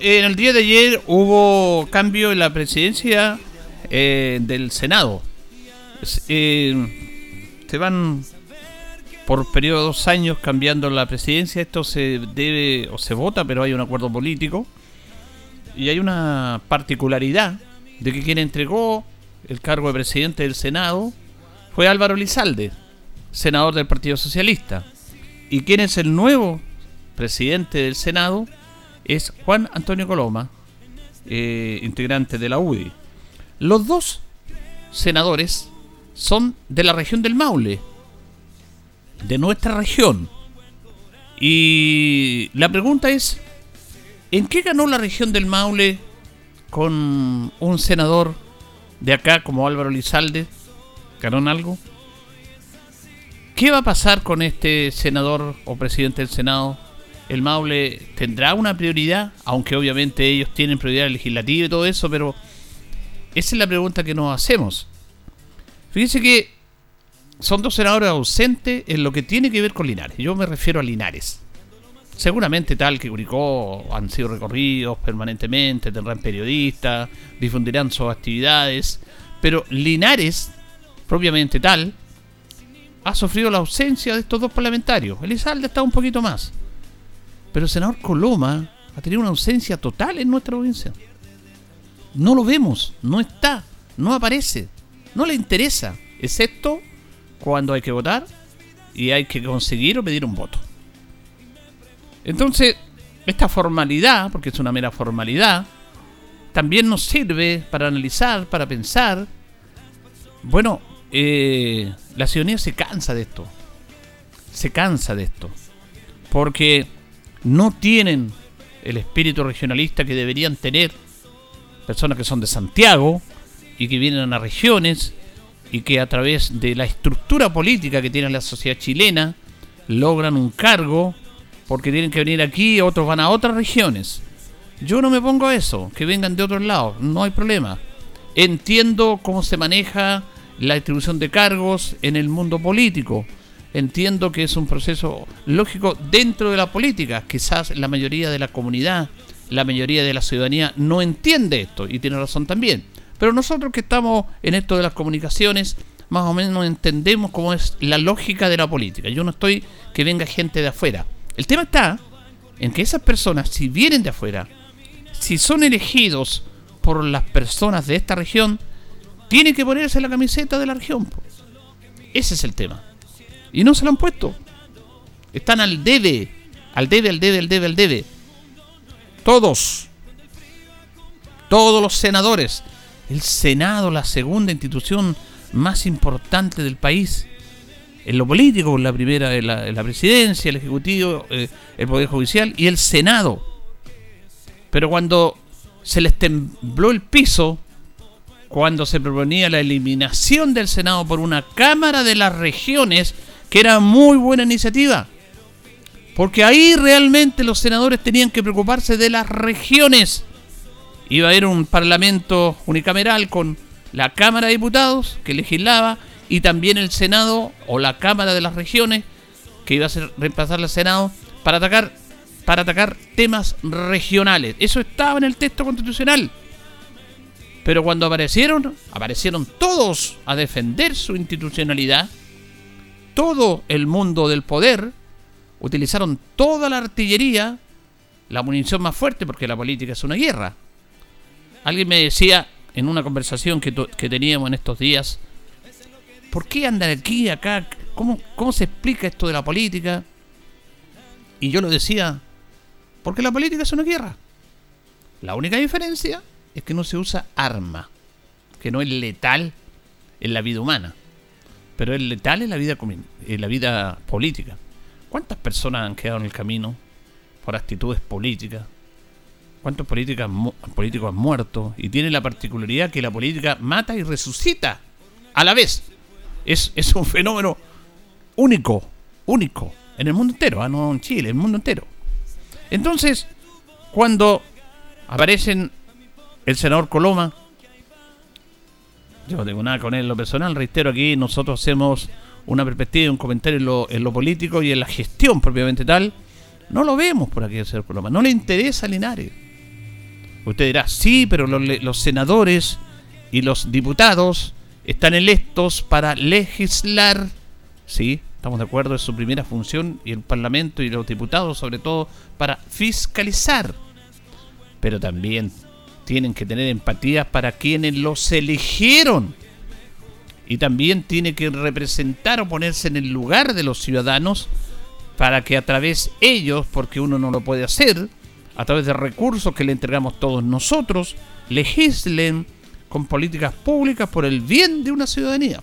En el día de ayer hubo cambio en la presidencia eh, del Senado. Eh, se van por periodo de dos años cambiando la presidencia. Esto se debe o se vota, pero hay un acuerdo político. Y hay una particularidad de que quien entregó el cargo de presidente del Senado fue Álvaro Lizalde, senador del Partido Socialista. ¿Y quién es el nuevo presidente del Senado? Es Juan Antonio Coloma, eh, integrante de la UDI. Los dos senadores son de la región del Maule, de nuestra región. Y la pregunta es, ¿en qué ganó la región del Maule con un senador de acá como Álvaro Lizalde? ¿Ganó algo? ¿Qué va a pasar con este senador o presidente del Senado el Maule tendrá una prioridad, aunque obviamente ellos tienen prioridad legislativa y todo eso, pero esa es la pregunta que nos hacemos. Fíjense que son dos senadores ausentes en lo que tiene que ver con Linares. Yo me refiero a Linares. Seguramente tal que Curicó han sido recorridos permanentemente, tendrán periodistas, difundirán sus actividades, pero Linares, propiamente tal, ha sufrido la ausencia de estos dos parlamentarios. Elizalde está un poquito más. Pero el senador Coloma ha tenido una ausencia total en nuestra provincia. No lo vemos, no está, no aparece, no le interesa, excepto cuando hay que votar y hay que conseguir o pedir un voto. Entonces, esta formalidad, porque es una mera formalidad, también nos sirve para analizar, para pensar. Bueno, eh, la ciudadanía se cansa de esto. Se cansa de esto. Porque no tienen el espíritu regionalista que deberían tener personas que son de Santiago y que vienen a regiones y que a través de la estructura política que tiene la sociedad chilena logran un cargo porque tienen que venir aquí, otros van a otras regiones. Yo no me pongo a eso, que vengan de otros lados, no hay problema. Entiendo cómo se maneja la distribución de cargos en el mundo político entiendo que es un proceso lógico dentro de la política. Quizás la mayoría de la comunidad, la mayoría de la ciudadanía no entiende esto y tiene razón también. Pero nosotros que estamos en esto de las comunicaciones, más o menos entendemos cómo es la lógica de la política. Yo no estoy que venga gente de afuera. El tema está en que esas personas, si vienen de afuera, si son elegidos por las personas de esta región, tienen que ponerse la camiseta de la región. Ese es el tema. Y no se lo han puesto. Están al debe. Al debe, al debe, al debe, al debe. Todos. Todos los senadores. El Senado, la segunda institución más importante del país. En lo político, la primera en la, presidencia, el Ejecutivo, eh, el Poder Judicial y el Senado. Pero cuando se les tembló el piso, cuando se proponía la eliminación del Senado por una Cámara de las Regiones, que era muy buena iniciativa. Porque ahí realmente los senadores tenían que preocuparse de las regiones iba a haber un parlamento unicameral con la Cámara de Diputados que legislaba y también el Senado o la Cámara de las Regiones que iba a ser, reemplazar al Senado para atacar para atacar temas regionales. Eso estaba en el texto constitucional. Pero cuando aparecieron, aparecieron todos a defender su institucionalidad. Todo el mundo del poder utilizaron toda la artillería, la munición más fuerte, porque la política es una guerra. Alguien me decía en una conversación que, teníamos en estos días, ¿por qué andan aquí, acá? ¿Cómo, ¿Cómo se explica esto de la política? Y yo lo decía, porque la política es una guerra. La única diferencia es que no se usa arma, que no es letal en la vida humana, pero es letal en la vida, en la vida política. ¿Cuántas personas han quedado en el camino por actitudes políticas? ¿Cuántos políticos han muerto? Y tiene la particularidad que la política mata y resucita a la vez. Es, es un fenómeno único, único, en el mundo entero, ah, no en Chile, en el mundo entero. Entonces, cuando aparecen el senador Coloma, yo no tengo nada con él en lo personal, reitero aquí, nosotros hacemos una perspectiva y un comentario en lo, en lo, político y en la gestión propiamente tal, no lo vemos por aquí el señor Coloma, no le interesa a Linares. Usted dirá, sí, pero los, los senadores y los diputados están electos para legislar, sí, Estamos de acuerdo, es su primera función y el Parlamento y los diputados sobre todo para fiscalizar. Pero también tienen que tener empatía para quienes los eligieron. Y también tiene que representar o ponerse en el lugar de los ciudadanos para que a través ellos, porque uno no lo puede hacer, a través de recursos que le entregamos todos nosotros, legislen con políticas públicas por el bien de una ciudadanía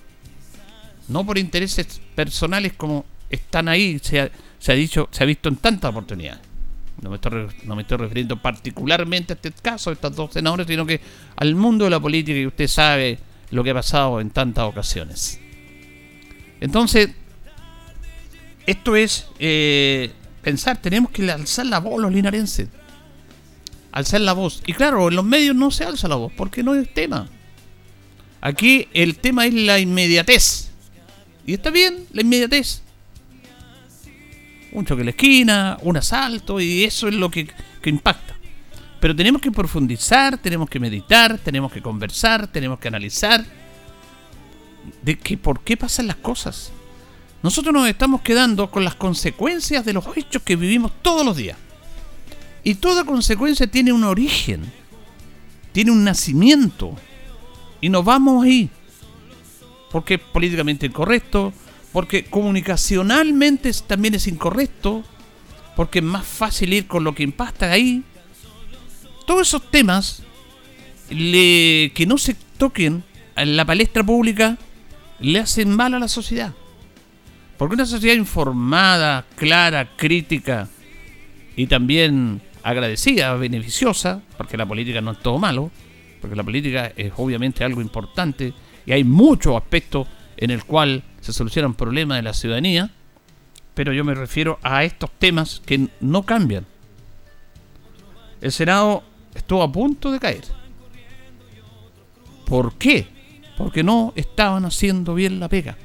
no por intereses personales como están ahí, se ha, dicho, se ha visto en tantas oportunidades. No me, estoy, no me estoy refiriendo particularmente a este caso, a estos dos senadores, sino que al mundo de la política y usted sabe lo que ha pasado en tantas ocasiones. Entonces, esto es eh, pensar, tenemos que alzar la voz los linarenses. Alzar la voz. Y claro, en los medios no se alza la voz, porque no es tema. Aquí el tema es la inmediatez. Y está bien la inmediatez. Un choque en la esquina, un asalto, y eso es lo que, impacta. Pero tenemos que profundizar, tenemos que meditar, tenemos que conversar, tenemos que analizar de que por qué pasan las cosas. Nosotros nos estamos quedando con las consecuencias de los hechos que vivimos todos los días. Y toda consecuencia tiene un origen, tiene un nacimiento. Y nos vamos ahí porque es políticamente incorrecto, porque comunicacionalmente también es incorrecto, porque es más fácil ir con lo que impacta ahí. Todos esos temas que no se toquen en la palestra pública le hacen mal a la sociedad. Porque una sociedad informada, clara, crítica y también agradecida, beneficiosa, porque la política no es todo malo, porque la política es obviamente algo importante, y hay muchos aspectos en el cual se solucionan problemas de la ciudadanía, pero yo me refiero a estos temas que no cambian. El Senado estuvo a punto de caer. ¿Por qué? Porque no estaban haciendo bien la pega.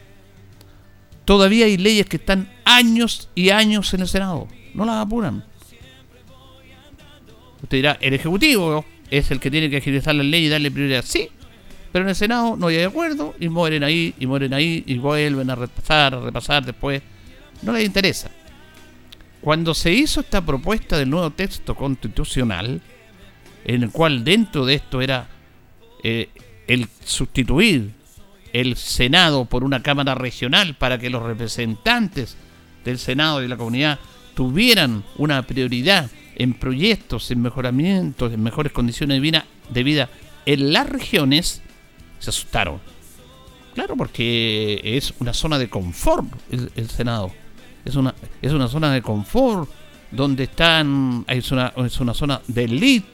Todavía hay leyes que están años y años en el Senado. No las apuran. Usted dirá, el Ejecutivo es el que tiene que agilizar la ley y darle prioridad. Sí, pero en el Senado no hay acuerdo y mueren ahí, y mueren ahí, y vuelven a repasar, a repasar después. No les interesa. Cuando se hizo esta propuesta del nuevo texto constitucional, en el cual dentro de esto era eh, el sustituir el Senado por una Cámara Regional para que los representantes del Senado y de la comunidad tuvieran una prioridad en proyectos, en mejoramientos, en mejores condiciones de vida, de vida en las regiones, se asustaron. Claro, porque es una zona de confort el, Senado. Es una, es una zona de confort donde están, es una, es una zona de elite,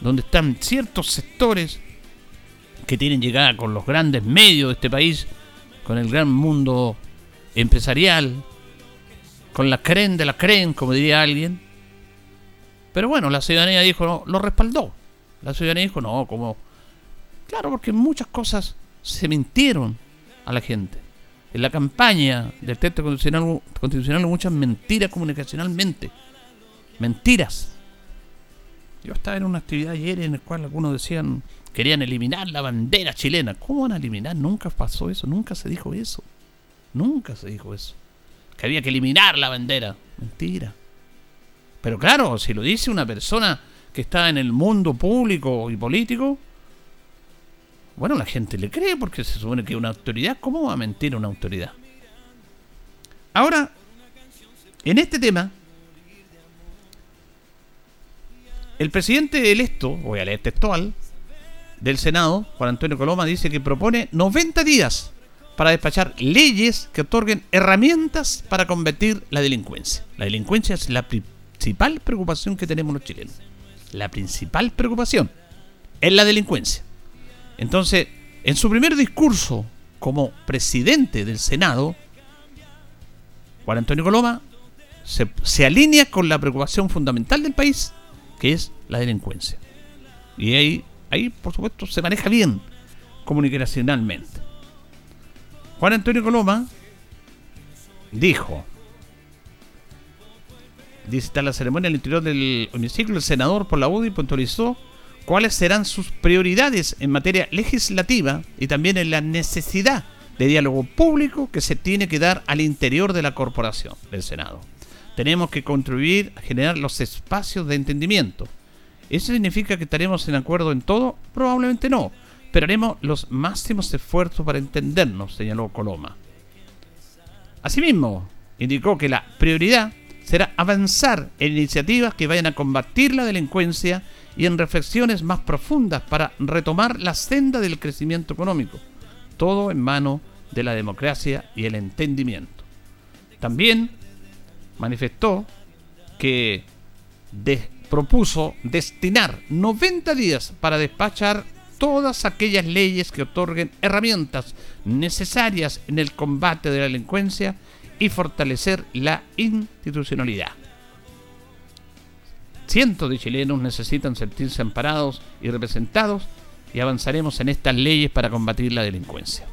donde están ciertos sectores que tienen llegada con los grandes medios de este país, con el gran mundo empresarial, con la creen de la creen, como diría alguien. Pero bueno, la ciudadanía dijo, no, lo respaldó. La ciudadanía dijo, no, como... Claro, porque muchas cosas se mintieron a la gente. En la campaña del texto constitucional, constitucional muchas mentiras comunicacionalmente. Mentiras. Yo estaba en una actividad ayer en la cual algunos decían querían eliminar la bandera chilena. ¿Cómo van a eliminar? Nunca pasó eso, nunca se dijo eso. Nunca se dijo eso. Que había que eliminar la bandera. Mentira. Pero claro, si lo dice una persona que está en el mundo público y político, bueno, la gente le cree porque se supone que es una autoridad. ¿Cómo va a mentir una autoridad? Ahora, en este tema, el presidente electo, voy a leer textual, del Senado, Juan Antonio Coloma, dice que propone 90 días para despachar leyes que otorguen herramientas para combatir la delincuencia. La delincuencia es la principal preocupación que tenemos los chilenos. La principal preocupación es la delincuencia. Entonces, en su primer discurso como presidente del Senado, Juan Antonio Coloma se, se alinea con la preocupación fundamental del país, que es la delincuencia. Y ahí, ahí, por supuesto, se maneja bien comunicacionalmente. Juan Antonio Coloma dijo, dice, está la ceremonia al interior del hemiciclo, el senador por la UDI puntualizó cuáles serán sus prioridades en materia legislativa y también en la necesidad de diálogo público que se tiene que dar al interior de la corporación del Senado. Tenemos que contribuir a generar los espacios de entendimiento. ¿Eso significa que estaremos en acuerdo en todo? Probablemente no, pero haremos los máximos esfuerzos para entendernos, señaló Coloma. Asimismo, indicó que la prioridad será avanzar en iniciativas que vayan a combatir la delincuencia y en reflexiones más profundas para retomar la senda del crecimiento económico, todo en mano de la democracia y el entendimiento. También manifestó que propuso destinar 90 días para despachar todas aquellas leyes que otorguen herramientas necesarias en el combate de la delincuencia y fortalecer la institucionalidad. Cientos de chilenos necesitan sentirse amparados y representados y avanzaremos en estas leyes para combatir la delincuencia.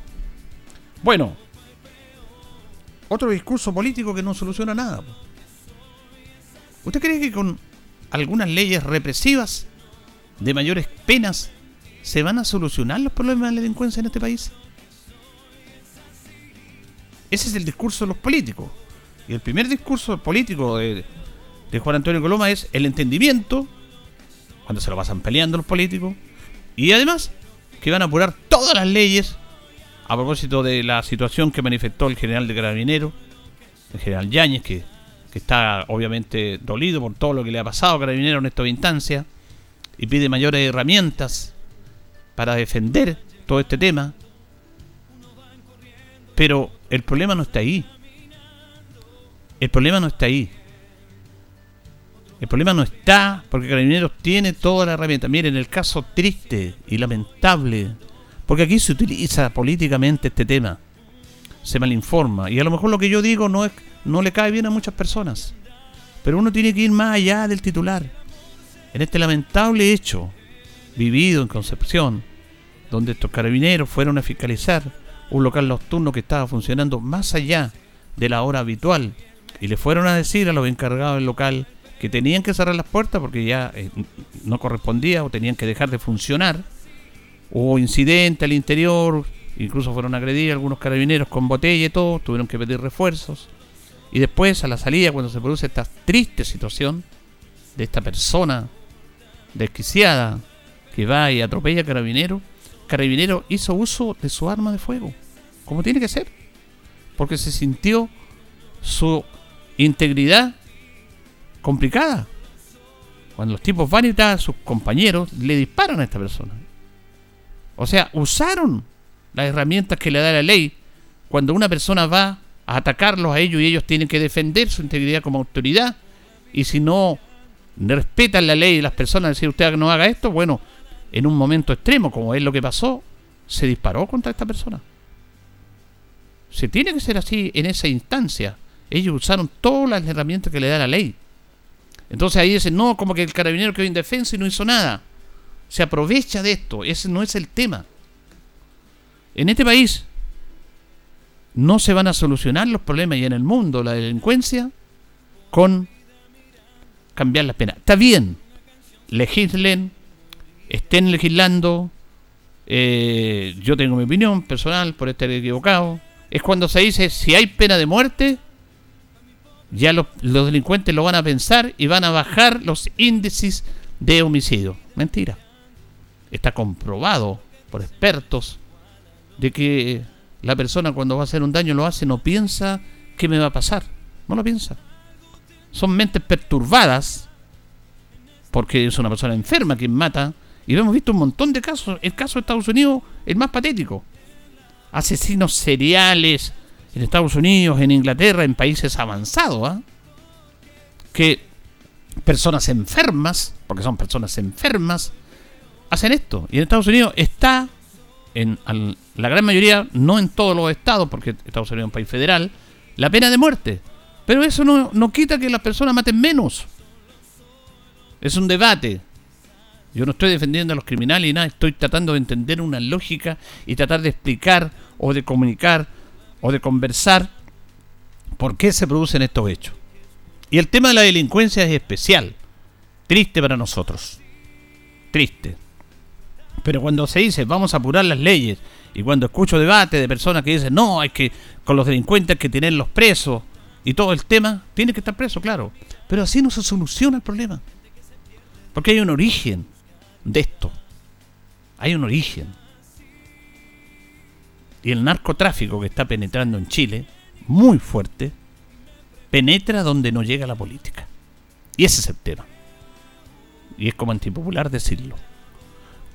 Bueno, otro discurso político que no soluciona nada. ¿Usted cree que con algunas leyes represivas de mayores penas se van a solucionar los problemas de la delincuencia en este país? Ese es el discurso de los políticos. Y el primer discurso político de, de Juan Antonio Coloma es el entendimiento, cuando se lo pasan peleando los políticos, y además que van a apurar todas las leyes a propósito de la situación que manifestó el general de Carabinero, el general Yáñez, que, que está obviamente dolido por todo lo que le ha pasado a Carabinero en esta instancia, y pide mayores herramientas para defender todo este tema. Pero el problema no está ahí. El problema no está ahí. El problema no está porque Carabineros tiene toda la herramienta. Miren, el caso triste y lamentable, porque aquí se utiliza políticamente este tema, se malinforma. Y a lo mejor lo que yo digo no, es, no le cae bien a muchas personas. Pero uno tiene que ir más allá del titular. En este lamentable hecho vivido en Concepción, donde estos carabineros fueron a fiscalizar un local nocturno que estaba funcionando más allá de la hora habitual y le fueron a decir a los encargados del local que tenían que cerrar las puertas porque ya eh, no correspondía o tenían que dejar de funcionar. Hubo incidente al interior, incluso fueron agredidos algunos carabineros con botella y todo, tuvieron que pedir refuerzos. Y después, a la salida, cuando se produce esta triste situación de esta persona desquiciada que va y atropella a carabinero, carabinero hizo uso de su arma de fuego, como tiene que ser, porque se sintió su integridad complicada. Cuando los tipos van y a sus compañeros, le disparan a esta persona. O sea, usaron las herramientas que le da la ley cuando una persona va a atacarlos a ellos y ellos tienen que defender su integridad como autoridad. Y si no respetan la ley y las personas, decir usted no haga esto, bueno, en un momento extremo, como es lo que pasó, se disparó contra esta persona. Se tiene que ser así en esa instancia. Ellos usaron todas las herramientas que le da la ley. Entonces ahí dicen, no, como que el carabinero quedó indefenso y no hizo nada. se aprovecha de esto. Ese no es el tema. En este país no se van a solucionar los problemas y en el mundo la delincuencia con cambiar las penas. Está bien, legislen, estén legislando. Eh, yo tengo mi opinión personal por estar equivocado. Es cuando se dice si hay pena de muerte, ya los, delincuentes lo van a pensar y van a bajar los índices de homicidio. Mentira. Está comprobado por expertos de que la persona cuando va a hacer un daño lo hace, no piensa qué me va a pasar. No lo piensa. Son mentes perturbadas porque es una persona enferma quien mata. Y hemos visto un montón de casos. El caso de Estados Unidos, el más patético. Asesinos seriales en Estados Unidos, en Inglaterra, en países avanzados. ¿ah? Que personas enfermas, porque son personas enfermas, hacen esto. Y en Estados Unidos está, en la gran mayoría, no en todos los estados, porque Estados Unidos es un país federal, la pena de muerte. Pero eso no, no quita que las personas maten menos. Es un debate. Yo no estoy defendiendo a los criminales y nada, estoy tratando de entender una lógica y tratar de explicar o de comunicar o de conversar por qué se producen estos hechos. Y el tema de la delincuencia es especial, triste para nosotros, triste. Pero cuando se dice vamos a apurar las leyes y cuando escucho debate de personas que dicen no, hay que con los delincuentes hay que tenerlos presos y todo el tema, tiene que estar preso, claro. Pero así no se soluciona el problema. Porque hay un origen de esto. Hay un origen. Y el narcotráfico que está penetrando en Chile, muy fuerte, penetra donde no llega la política. Y ese es el tema. Y es como antipopular decirlo.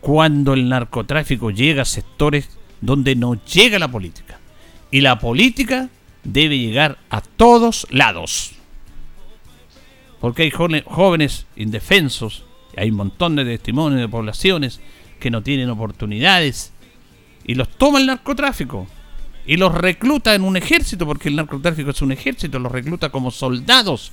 Cuando el narcotráfico llega a sectores donde no llega la política. Y la política debe llegar a todos lados. Porque hay jóvenes indefensos hay un montón de testimonios de poblaciones que no tienen oportunidades y los toma el narcotráfico y los recluta en un ejército, porque el narcotráfico es un ejército, los recluta como soldados.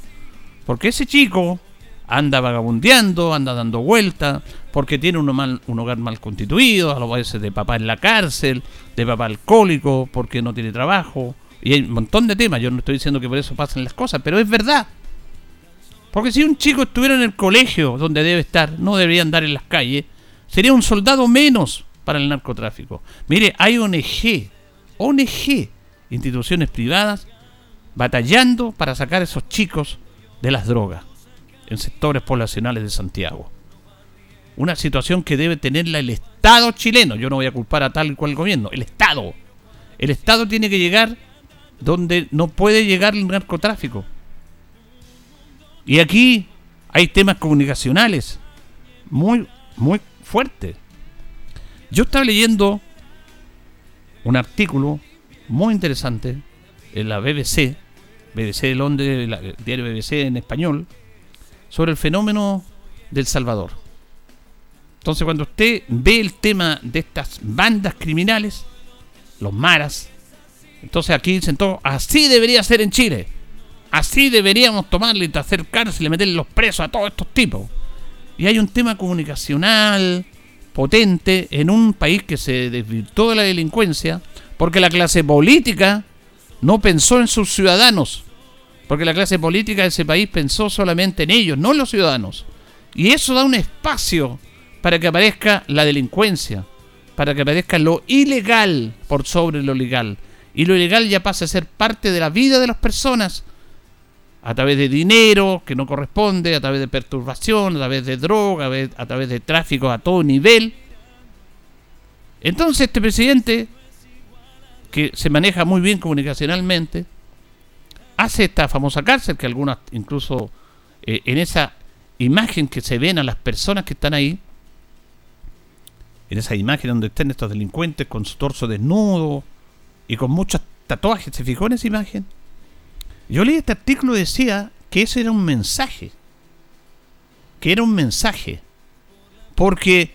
Porque ese chico anda vagabundeando, anda dando vueltas, porque tiene un, mal, un hogar mal constituido, a lo veces de papá en la cárcel, de papá alcohólico, porque no tiene trabajo. Y hay un montón de temas, yo no estoy diciendo que por eso pasen las cosas, pero es verdad. Porque si un chico estuviera en el colegio donde debe estar, no debería andar en las calles, sería un soldado menos para el narcotráfico. Mire, hay ONG, ONG, instituciones privadas, batallando para sacar a esos chicos de las drogas en sectores poblacionales de Santiago. Una situación que debe tenerla el Estado chileno. Yo no voy a culpar a tal y cual gobierno. El Estado. El Estado tiene que llegar donde no puede llegar el narcotráfico. Y aquí hay temas comunicacionales muy, muy fuertes. Yo estaba leyendo un artículo muy interesante en la BBC, BBC de Londres, diario BBC en español, sobre el fenómeno del Salvador. Entonces, cuando usted ve el tema de estas bandas criminales, los maras, entonces aquí dicen todo, así debería ser en Chile. Así deberíamos tomarle y hacer cárcel y meterle los presos a todos estos tipos. Y hay un tema comunicacional potente en un país que se desvirtuó de la delincuencia porque la clase política no pensó en sus ciudadanos. Porque la clase política de ese país pensó solamente en ellos, no en los ciudadanos. Y eso da un espacio para que aparezca la delincuencia, para que aparezca lo ilegal por sobre lo legal. Y lo ilegal ya pasa a ser parte de la vida de las personas a través de dinero que no corresponde, a través de perturbación, a través de droga, a través de tráfico a todo nivel. Entonces este presidente, que se maneja muy bien comunicacionalmente, hace esta famosa cárcel, que algunas incluso eh, en esa imagen que se ven a las personas que están ahí, en esa imagen donde están estos delincuentes con su torso desnudo y con muchos tatuajes, ¿se fijó en esa imagen? Yo leí este artículo y decía que eso era un mensaje. Que era un mensaje. Porque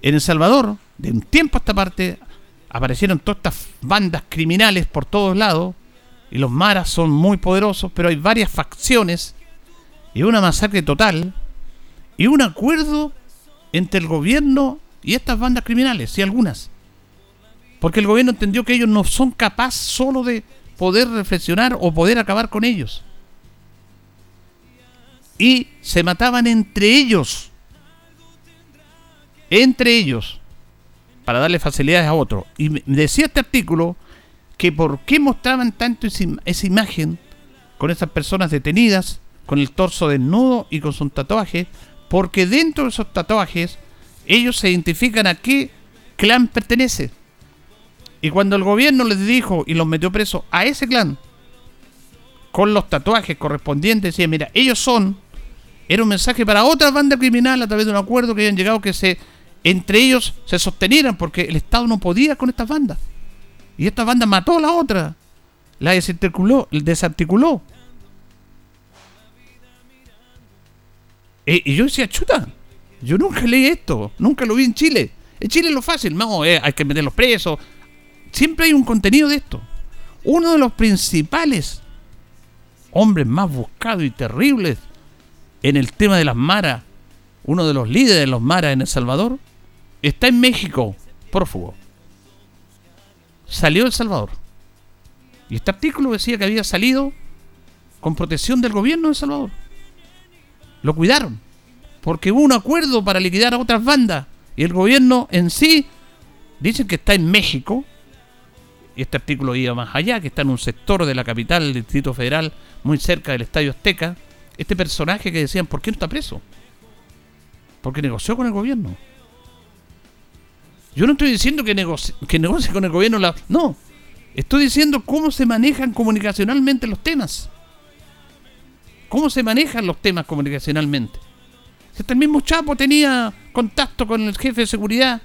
en El Salvador, de un tiempo a esta parte, aparecieron todas estas bandas criminales por todos lados. Y los maras son muy poderosos, pero hay varias facciones. Y una masacre total. Y un acuerdo entre el gobierno y estas bandas criminales, y algunas. Porque el gobierno entendió que ellos no son capaces solo de poder reflexionar o poder acabar con ellos. Y se mataban entre ellos. Entre ellos. Para darle facilidades a otros. Y decía este artículo que por qué mostraban tanto esa imagen con esas personas detenidas, con el torso desnudo y con sus tatuajes, porque dentro de esos tatuajes ellos se identifican a qué clan pertenece. Y cuando el gobierno les dijo y los metió presos a ese clan, con los tatuajes correspondientes, decía, mira, ellos son, era un mensaje para otra banda criminal a través de un acuerdo que habían llegado que se entre ellos se sostenieran porque el Estado no podía con estas bandas. Y esta banda mató a la otra. La desarticuló. desarticuló. y yo decía, chuta, yo nunca leí esto, nunca lo vi en Chile. En Chile es lo fácil, no, eh, hay que meterlos presos. Siempre hay un contenido de esto. Uno de los principales hombres más buscados y terribles en el tema de las maras, uno de los líderes de los maras en El Salvador, está en México, prófugo. Salió de El Salvador. Y este artículo decía que había salido con protección del gobierno de El Salvador. Lo cuidaron. Porque hubo un acuerdo para liquidar a otras bandas. Y el gobierno en sí dice que está en México. Y este artículo iba más allá, que está en un sector de la capital del Distrito Federal, muy cerca del Estadio Azteca. Este personaje que decían, ¿por qué no está preso? Porque negoció con el gobierno. Yo no estoy diciendo que negocie, que negocie con el gobierno. La, no, estoy diciendo cómo se manejan comunicacionalmente los temas cómo se manejan los temas comunicacionalmente. Este mismo Chapo tenía contacto con el jefe de seguridad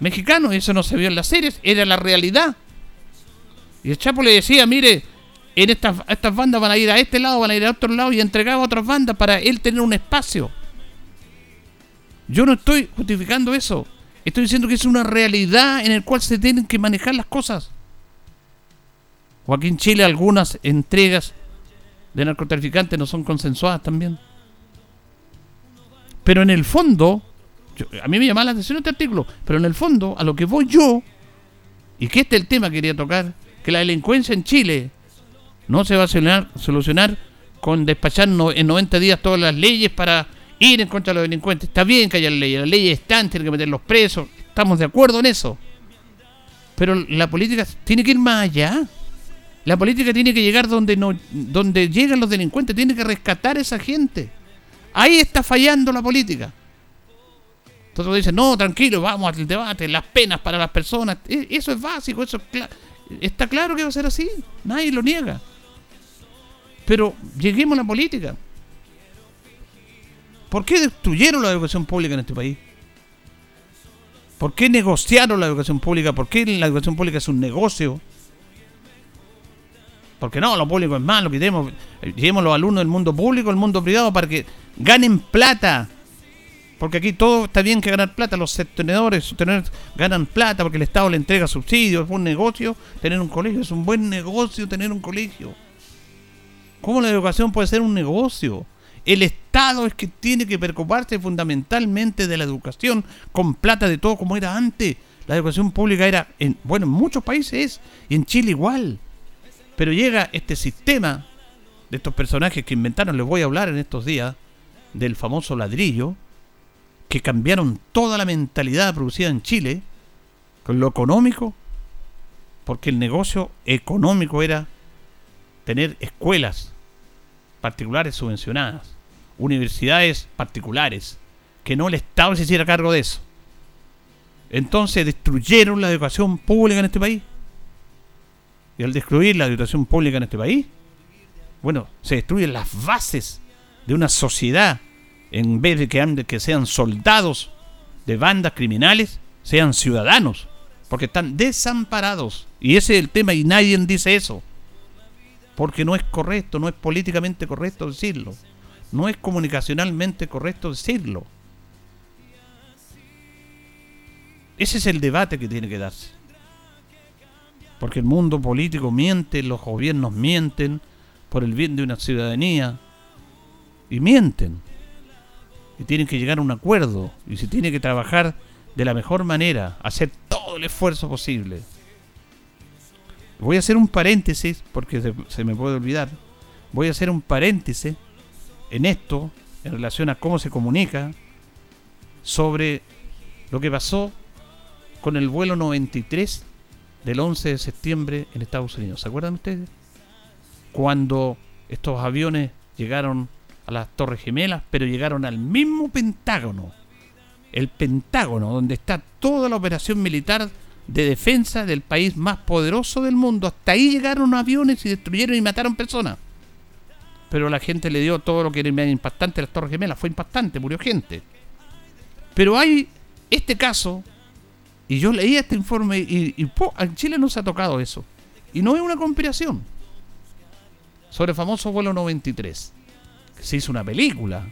mexicano, eso no se vio en las series, era la realidad. Y el Chapo le decía, mire, en estas, estas bandas van a ir a este lado, van a ir a otro lado, y entregaba a otras bandas para él tener un espacio. Yo no estoy justificando eso. Estoy diciendo que es una realidad en la cual se tienen que manejar las cosas. O en Chile algunas entregas de narcotraficantes no son consensuadas también. Pero en el fondo, a mí me llama la atención este artículo, pero en el fondo, a lo que voy yo, y que este es el tema que quería tocar, que la delincuencia en Chile no se va a solucionar, con despachar en 90 días todas las leyes para ir en contra de los delincuentes. Está bien que haya leyes, las leyes están, tienen que meterlos presos, estamos de acuerdo en eso. Pero la política tiene que ir más allá. La política tiene que llegar donde, no, donde llegan los delincuentes, tiene que rescatar a esa gente. Ahí está fallando la política. Entonces dicen, no, tranquilo, vamos al debate, las penas para las personas. E, eso es básico, eso está claro que va a ser así, nadie lo niega. Pero lleguemos a la política. ¿Por qué destruyeron la educación pública en este país? ¿Por qué negociaron la educación pública? ¿Por qué la educación pública es un negocio? Porque no, lo público es malo, quitemos, llevemos los alumnos del mundo público, el mundo privado, para que ganen plata. Porque aquí todo está bien que ganar plata, los sostenedores ganan plata porque el Estado le entrega subsidios, es un negocio tener un colegio, es un buen negocio tener un colegio. ¿Cómo la educación puede ser un negocio? El Estado es que tiene que preocuparse fundamentalmente de la educación con plata de todo como era antes. La educación pública era, en, bueno, en muchos países y en Chile igual. Pero llega este sistema de estos personajes que inventaron, les voy a hablar en estos días, del famoso ladrillo, que cambiaron toda la mentalidad producida en Chile, con lo económico, porque el negocio económico era tener escuelas particulares subvencionadas, universidades particulares, que no el Estado se hiciera cargo de eso. Entonces destruyeron la educación pública en este país y al destruir la educación pública en este país, bueno, se destruyen las bases de una sociedad en vez de que, que sean soldados de bandas criminales, sean ciudadanos, porque están desamparados. Y ese es el tema y nadie dice eso. Porque no es correcto, no es políticamente correcto decirlo. No es comunicacionalmente correcto decirlo. Ese es el debate que tiene que darse. Porque el mundo político miente, los gobiernos mienten por el bien de una ciudadanía. Y mienten. Y tienen que llegar a un acuerdo y se tiene que trabajar de la mejor manera, hacer todo el esfuerzo posible. Voy a hacer un paréntesis, porque se, me puede olvidar. Voy a hacer un paréntesis en esto, en relación a cómo se comunica, sobre lo que pasó con el vuelo 93 del 11 de septiembre en Estados Unidos. ¿Se acuerdan ustedes? Cuando estos aviones llegaron a las Torres Gemelas, pero llegaron al mismo Pentágono. El Pentágono, donde está toda la operación militar de defensa del país más poderoso del mundo. Hasta ahí llegaron aviones y destruyeron y mataron personas. Pero la gente le dio todo lo que era impactante a las Torres Gemelas. Fue impactante, murió gente. Pero hay este caso, y yo leí este informe, y, en Chile no se ha tocado eso. Y no es una conspiración. Sobre el famoso vuelo 93 se hizo una película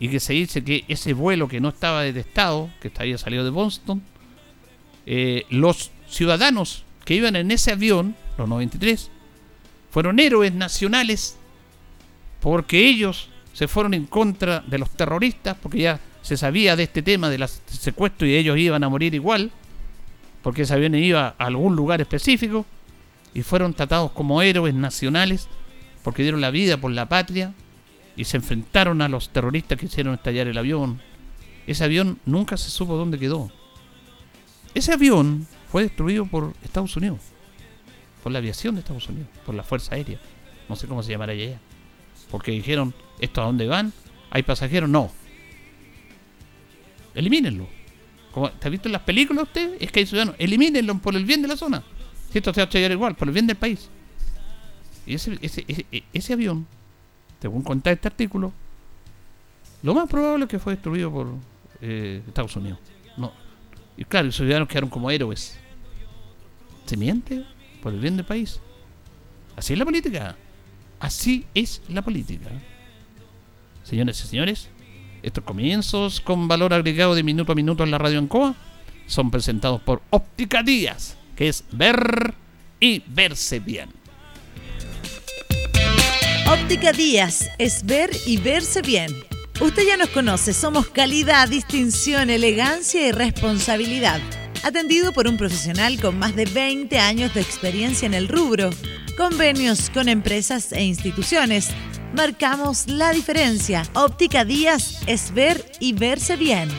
y que se dice que ese vuelo que no estaba detectado, que había salido de Boston, eh, los ciudadanos que iban en ese avión, los 93, fueron héroes nacionales porque ellos se fueron en contra de los terroristas, porque ya se sabía de este tema del secuestro y ellos iban a morir igual, porque ese avión iba a algún lugar específico, y fueron tratados como héroes nacionales, porque dieron la vida por la patria, y se enfrentaron a los terroristas que hicieron estallar el avión. Ese avión nunca se supo dónde quedó. Ese avión fue destruido por Estados Unidos, por la aviación de Estados Unidos, por la Fuerza Aérea. No sé cómo se llamará ella. Porque dijeron, ¿esto a dónde van? ¿Hay pasajeros? No. Elimínenlo. Como ¿Te ha visto en las películas usted? Es que hay ciudadanos. Elimínenlo por el bien de la zona. Si esto se va a igual, por el bien del país. Y ese, ese, ese avión según cuenta este artículo, lo más probable es que fue destruido por eh, Estados Unidos. No. Y claro, los ciudadanos quedaron como héroes. ¿Se miente? Por el bien del país. Así es la política. Así es la política. Señores y señores, estos comienzos con valor agregado de minuto a minuto en la radio Ancoa son presentados por Óptica Díaz, que es ver y verse bien. Óptica Díaz es ver y verse bien. Usted ya nos conoce, somos calidad, distinción, elegancia y responsabilidad. Atendido por un profesional con más de 20 años de experiencia en el rubro. Convenios con empresas e instituciones. Marcamos la diferencia. Óptica Díaz es ver y verse bien.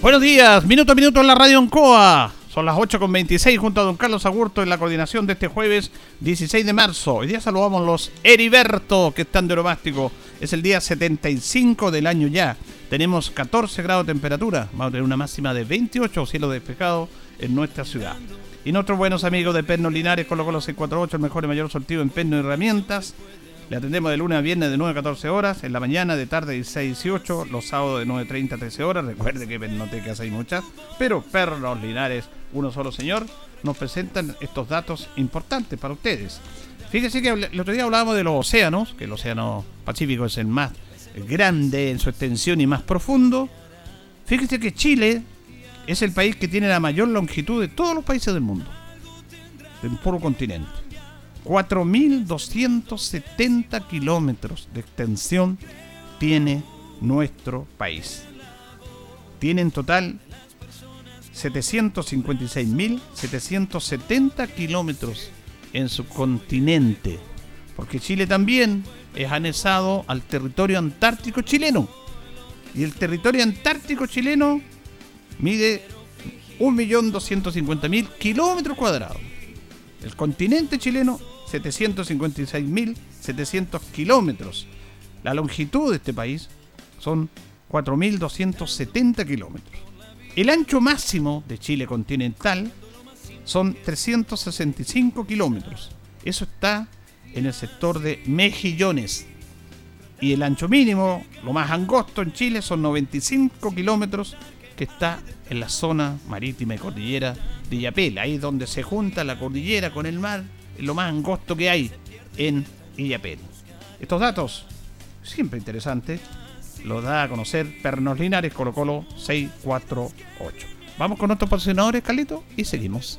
Buenos días, minuto a minuto en la radio Oncoa. Son las 8.26 junto a don Carlos Agurto en la coordinación de este jueves 16 de marzo. Hoy día saludamos los Heriberto que están de oromástico. Es el día 75 del año ya. Tenemos 14 grados de temperatura. Vamos a tener una máxima de 28 cielo despejado en nuestra ciudad. Y nuestros buenos amigos de Perno Linares con los 648, el mejor y mayor sortido en perno y herramientas. Le atendemos de lunes a viernes de 9 a 14 horas, en la mañana, de tarde de 6 a 18, los sábados de 9.30 a 13 horas. Recuerde que Pernotecas hay muchas, pero Pernos Linares, uno solo señor, nos presentan estos datos importantes para ustedes. Fíjese que el otro día hablábamos de los océanos, que el océano Pacífico es el más grande en su extensión y más profundo. Fíjese que Chile es el país que tiene la mayor longitud de todos los países del mundo, del puro continente. 4.270 kilómetros de extensión tiene nuestro país. Tiene en total 756.770 kilómetros en su continente, porque Chile también es anexado al territorio antártico chileno. Y el territorio antártico chileno mide 1.250.000 kilómetros cuadrados. El continente chileno 756.700 kilómetros. La longitud de este país son 4.270 kilómetros. El ancho máximo de Chile continental son 365 kilómetros. Eso está en el sector de Mejillones. Y el ancho mínimo, lo más angosto en Chile, son 95 kilómetros, que está en la zona marítima y cordillera de Illapel, ahí donde se junta la cordillera con el mar lo más angosto que hay en Illapel. Estos datos, siempre interesantes, los da a conocer Pernos Linares Colo Colo 648. Vamos con nuestros patrocinadores, Carlito, y seguimos.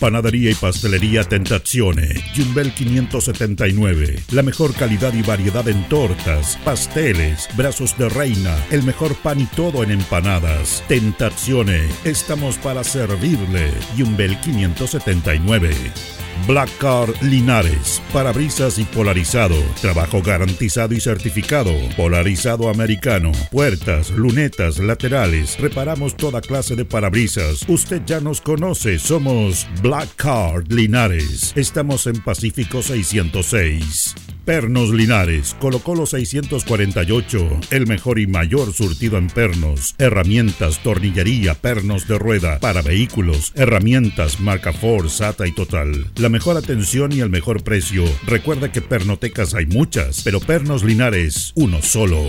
Panadería y pastelería Tentazione, Yumbel 579. La mejor calidad y variedad en tortas, pasteles, brazos de reina, el mejor pan y todo en empanadas. Tentazione, estamos para servirle. Yumbel 579. Black Car Linares, parabrisas y polarizado, trabajo garantizado y certificado, polarizado americano, puertas, lunetas, laterales, reparamos toda clase de parabrisas. Usted ya nos conoce, somos Car Linares. Estamos en Pacífico 606. Pernos Linares, Colo Colo 648, el mejor y mayor surtido en pernos, herramientas, tornillería, pernos de rueda, para vehículos, herramientas, marca Ford, SATA y Total. La mejor atención y el mejor precio. Recuerda que pernotecas hay muchas, pero Pernos Linares, uno solo.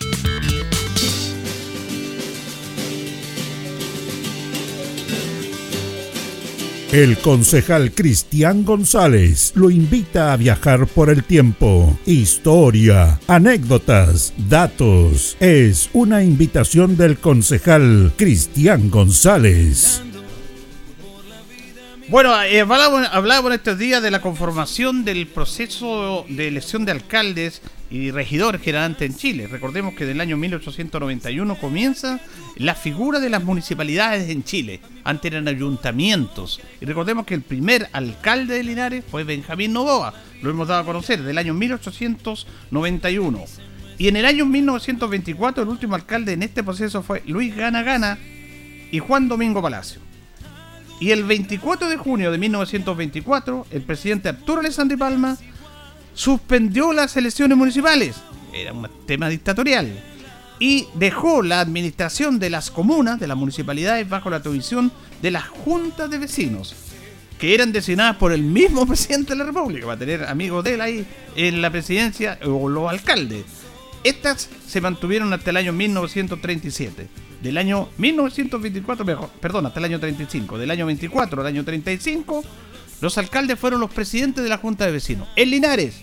El concejal Cristian González lo invita a viajar por el tiempo. Historia, anécdotas, datos. Es una invitación del concejal Cristian González. Bueno, eh, hablábamos, estos días de la conformación del proceso de elección de alcaldes y regidores que era antes en Chile. Recordemos que del año 1891 comienza la figura de las municipalidades en Chile. Antes eran ayuntamientos. Y recordemos que el primer alcalde de Linares fue Benjamín Novoa. Lo hemos dado a conocer del año 1891. Y en el año 1924 el último alcalde en este proceso fue Luis Gana Gana y Juan Domingo Palacio. Y el 24 de junio de 1924, el presidente Arturo Alessandri Palma suspendió las elecciones municipales. Era un tema dictatorial. Y dejó la administración de las comunas, de las municipalidades, bajo la atribución de las juntas de vecinos, que eran designadas por el mismo presidente de la República, va a tener amigos de él ahí en la presidencia o los alcaldes. Estas se mantuvieron hasta el año 1937 del año 1924, perdón, hasta el año 35, del año 24 al año 35, los alcaldes fueron los presidentes de la Junta de Vecinos. En Linares,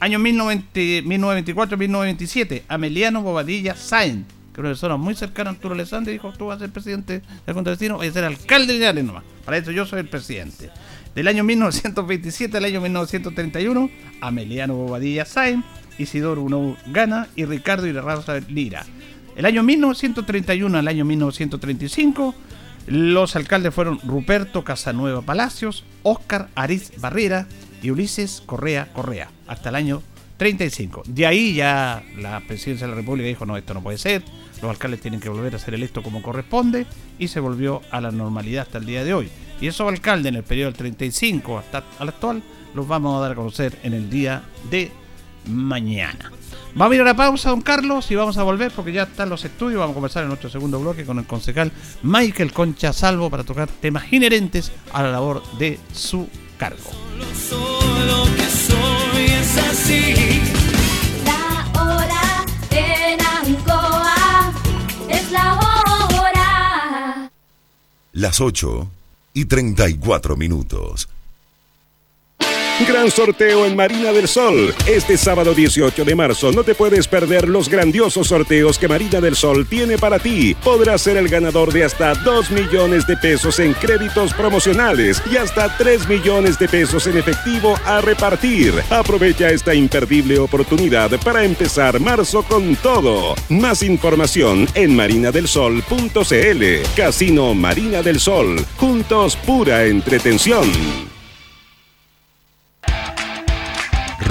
año 1924-1927, Ameliano Bobadilla Sáenz, que una persona muy cercana a Arturo Alessandri, dijo, tú vas a ser presidente de la Junta de Vecinos, voy a ser alcalde de Linares nomás. Para eso yo soy el presidente. Del año 1927 al año 1931, Ameliano Bobadilla Sáenz, Isidoro Uno Gana y Ricardo Irarraza Lira. El año 1931 al año 1935, los alcaldes fueron Ruperto Casanueva Palacios, Óscar Ariz Barrera y Ulises Correa Correa, hasta el año 35. De ahí ya la presidencia de la República dijo, no, esto no puede ser, los alcaldes tienen que volver a ser electos como corresponde, y se volvió a la normalidad hasta el día de hoy. Y esos alcaldes en el periodo del 35 hasta el actual los vamos a dar a conocer en el día de mañana. Vamos a ir a la pausa, don Carlos, y vamos a volver porque ya están los estudios. Vamos a conversar en nuestro segundo bloque con el concejal Michael Concha Salvo para tocar temas inherentes a la labor de su cargo. Solo que soy es así. La hora en Ancoa es la hora. Las 8 y 34 minutos. Gran sorteo en Marina del Sol. Este sábado 18 de marzo no te puedes perder los grandiosos sorteos que Marina del Sol tiene para ti. Podrás ser el ganador de hasta 2 millones de pesos en créditos promocionales y hasta 3 millones de pesos en efectivo a repartir. Aprovecha esta imperdible oportunidad para empezar marzo con todo. Más información en marinadelsol.cl. Casino Marina del Sol. Juntos pura entretención.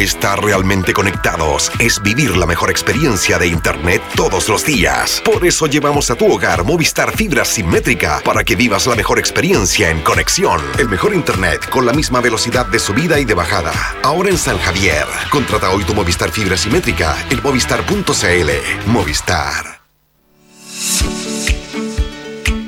Estar realmente conectados es vivir la mejor experiencia de Internet todos los días. Por eso llevamos a tu hogar Movistar Fibra Simétrica para que vivas la mejor experiencia en conexión. El mejor Internet con la misma velocidad de subida y de bajada. Ahora en San Javier. Contrata hoy tu Movistar Fibra Simétrica en movistar.cl. Movistar.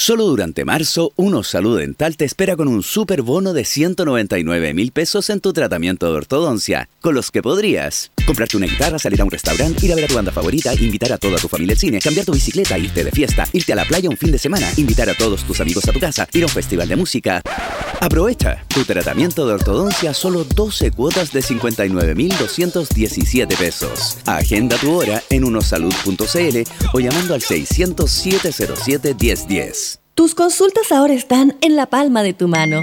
Solo durante marzo, Uno Salud Dental te espera con un super bono de 199 mil pesos en tu tratamiento de ortodoncia, con los que podrías comprarte una guitarra, salir a un restaurante, ir a ver a tu banda favorita, invitar a toda tu familia al cine, cambiar tu bicicleta, irte de fiesta, irte a la playa un fin de semana, invitar a todos tus amigos a tu casa, ir a un festival de música. Aprovecha tu tratamiento de ortodoncia solo 12 cuotas de 59.217 pesos. Agenda tu hora en unosalud.cl o llamando al 600 707 1010. Tus consultas ahora están en la palma de tu mano.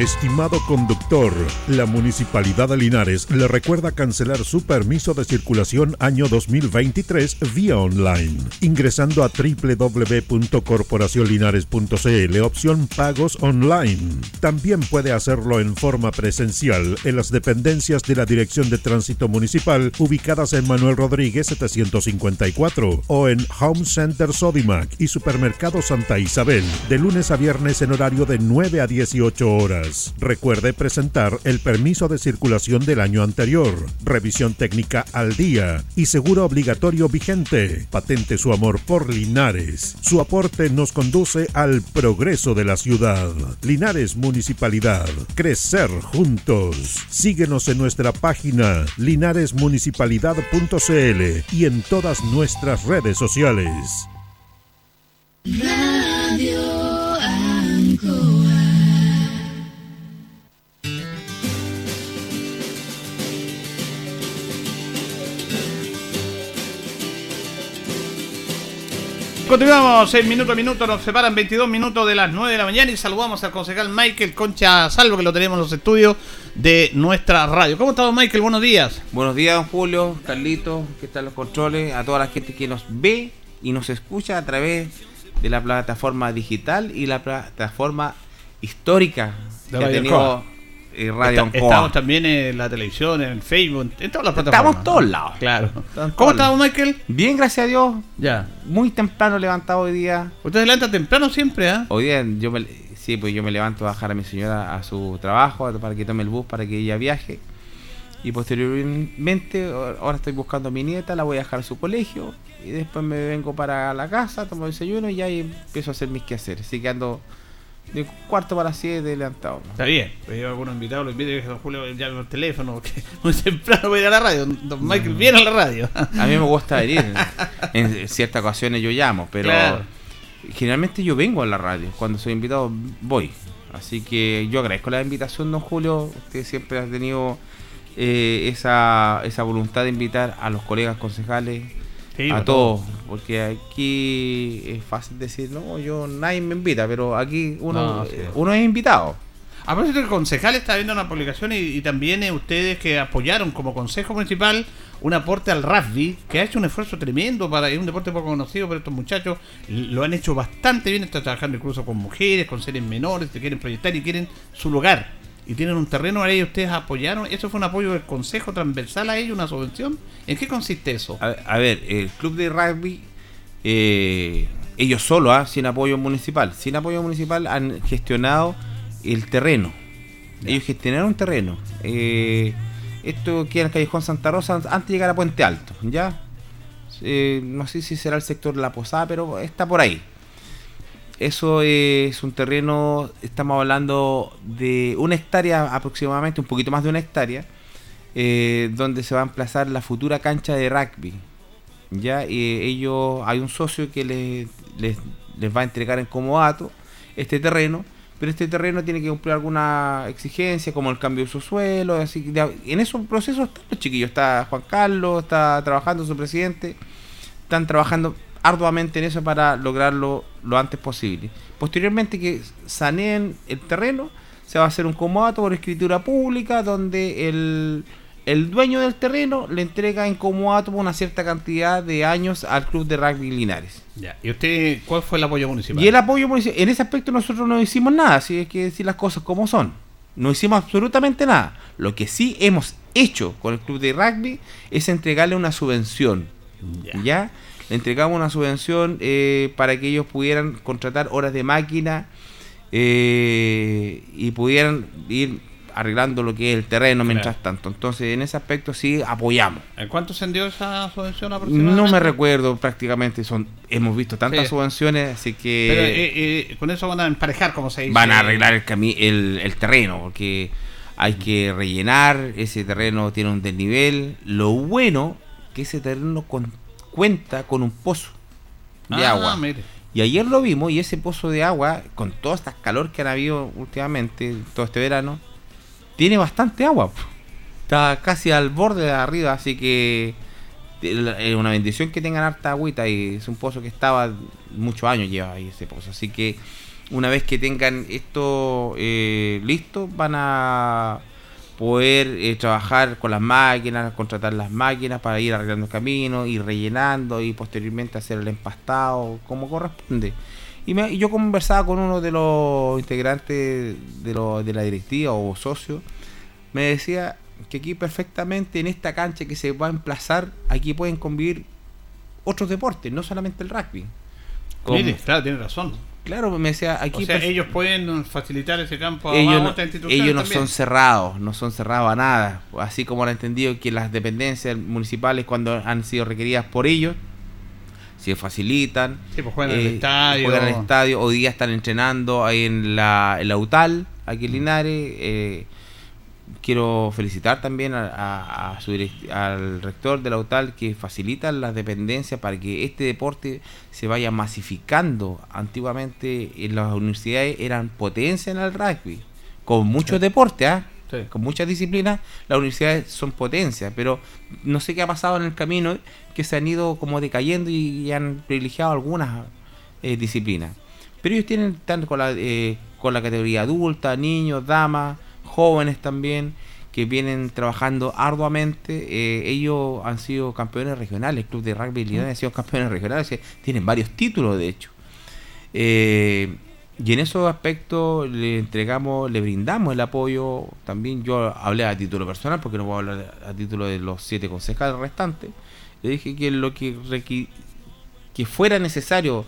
Estimado conductor, la Municipalidad de Linares le recuerda cancelar su permiso de circulación año 2023 vía online, ingresando a www.corporacionlinares.cl opción pagos online. También puede hacerlo en forma presencial en las dependencias de la Dirección de Tránsito Municipal ubicadas en Manuel Rodríguez 754 o en Home Center Sodimac y Supermercado Santa Isabel, de lunes a viernes en horario de 9 a 18 horas. Recuerde presentar el permiso de circulación del año anterior, revisión técnica al día y seguro obligatorio vigente. Patente su amor por Linares. Su aporte nos conduce al progreso de la ciudad. Linares Municipalidad. Crecer juntos. Síguenos en nuestra página linaresmunicipalidad.cl y en todas nuestras redes sociales. Radio Continuamos en minuto a minuto, nos separan 22 minutos de las 9 de la mañana y saludamos al concejal Michael Concha Salvo que lo tenemos en los estudios de nuestra radio. ¿Cómo está don Michael? Buenos días. Buenos días, don Julio, Carlito, que están los controles, a toda la gente que nos ve y nos escucha a través de la plataforma digital y la plataforma histórica De que ha tenido. Eh, Radio Está-. Estamos también en la televisión, en Facebook, en todas las plataformas. Estamos todos lados. Claro. Estamos ¿Cómo don Michael? Bien, gracias a Dios. Ya. Muy temprano levantado hoy día. Usted se levanta temprano siempre, ¿ah? Hoy día yo me, sí, pues yo me levanto a bajar a mi señora a su trabajo para que tome el bus para que ella viaje. Y posteriormente, ahora estoy buscando a mi nieta, la voy a dejar a su colegio. Y después me vengo para la casa, tomo desayuno y ya ahí empiezo a hacer mis quehaceres. Así que ando de cuarto para las siete levantado. Está bien. Pues yo a algunos invitados los invito y dije, don Julio, llame por teléfono, porque muy temprano voy a ir a la radio. Don Michael viene a la radio. A mí me gusta venir. En ciertas ocasiones yo llamo, pero Claro. generalmente yo vengo a la radio. Cuando soy invitado, voy. Así que yo agradezco la invitación, don Julio. Usted siempre ha tenido eh, esa, esa voluntad de invitar a los colegas concejales, Sí, a todos. Porque aquí es fácil decir, no, yo nadie me invita, pero aquí uno, No, sí. uno es invitado. A propósito, el concejal está viendo una publicación y, y también eh, ustedes que apoyaron como consejo municipal un aporte al rugby, que ha hecho un esfuerzo tremendo para es un deporte poco conocido, pero estos muchachos lo han hecho bastante bien, están trabajando incluso con mujeres, con seres menores, que quieren proyectar y quieren su lugar. Y tienen un terreno ahí, ustedes apoyaron, eso fue un apoyo del consejo transversal a ellos, una subvención. ¿En qué consiste eso? A, a ver, el club de rugby, eh, ellos solo, ah, sin apoyo municipal, sin apoyo municipal han gestionado el terreno. Ellos gestionaron un terreno. Eh, esto queda en el Callejón Santa Rosa antes de llegar a Puente Alto, ¿ya? Eh, no sé si será el sector la Posada, pero está por ahí. Eso es un terreno, estamos hablando de una hectárea aproximadamente, un poquito más de una hectárea, eh, donde se va a emplazar la futura cancha de rugby. Ya, y ellos, hay un socio que les, les, les va a entregar en comodato este terreno, pero este terreno tiene que cumplir alguna exigencia, como el cambio de su suelo, así que en esos procesos están los chiquillos, está Juan Carlos, está trabajando su presidente, están trabajando arduamente en eso para lograrlo lo antes posible. Posteriormente que saneen el terreno, se va a hacer un comodato por escritura pública donde el, el dueño del terreno le entrega en comodato una cierta cantidad de años al club de rugby Linares. Ya. ¿Y usted cuál fue el apoyo municipal? Y el apoyo municipal, en ese aspecto nosotros no hicimos nada, así es que decir las cosas como son. No hicimos absolutamente nada. Lo que sí hemos hecho con el club de rugby es entregarle una subvención. ¿Ya? Le entregamos una subvención eh, para que ellos pudieran contratar horas de máquina eh, y pudieran ir arreglando lo que es el terreno mientras tanto. Entonces, en ese aspecto sí apoyamos. ¿En cuánto ascendió esa subvención aproximadamente? No me recuerdo prácticamente, son hemos visto tantas Sí. subvenciones, así que Pero eh, eh, con eso van a emparejar, como se dice. van a arreglar el, cami- el, el terreno, porque hay que rellenar, ese terreno tiene un desnivel. Lo bueno que ese terreno con- cuenta con un pozo de Ah, agua. mire. Y ayer lo vimos y ese pozo de agua, con todas estas calor que han habido últimamente, todo este verano, tiene bastante agua. Está casi al borde de arriba, así que es una bendición que tengan harta agüita y es un pozo que estaba muchos años lleva ahí ese pozo. Así que una vez que tengan esto eh, listo, van a poder eh, trabajar con las máquinas, contratar las máquinas para ir arreglando el camino, ir rellenando y posteriormente hacer el empastado como corresponde. Y me- y yo conversaba con uno de los integrantes de, lo- de la directiva o socio, me decía que aquí perfectamente en esta cancha que se va a emplazar, aquí pueden convivir otros deportes, no solamente el rugby. Como- Mire, claro, tiene razón. Claro, me decía aquí o sea, ellos pueden facilitar ese campo a ellos, no, ellos no también. son cerrados, no son cerrados a nada. Así como han entendido que las dependencias municipales cuando han sido requeridas por ellos, se facilitan. Sí, pues juegan en el estadio. Juegan en el estadio. Hoy día están entrenando ahí en la, en la UTAL, aquí en Linares. Eh, quiero felicitar también a, a- a su al rector de la UTAL que facilita las dependencias para que este deporte se vaya masificando. Antiguamente en las universidades eran potencia en el rugby, con muchos deportes, ¿ah? Sí. con muchas disciplinas, las universidades son potencia, pero no sé qué ha pasado en el camino, que se han ido como decayendo y, y han privilegiado algunas eh, disciplinas. Pero ellos tienen están con la, eh, con la categoría adulta, niños, damas, jóvenes también, que vienen trabajando arduamente. Eh, ellos han sido campeones regionales, el Club de Rugby Linares ha sido campeones regionales, tienen varios títulos de hecho. Eh, y en esos aspectos le entregamos, le brindamos el apoyo. También yo hablé a título personal, porque no voy a hablar a título de los siete concejales restantes. Le dije que lo que que fuera necesario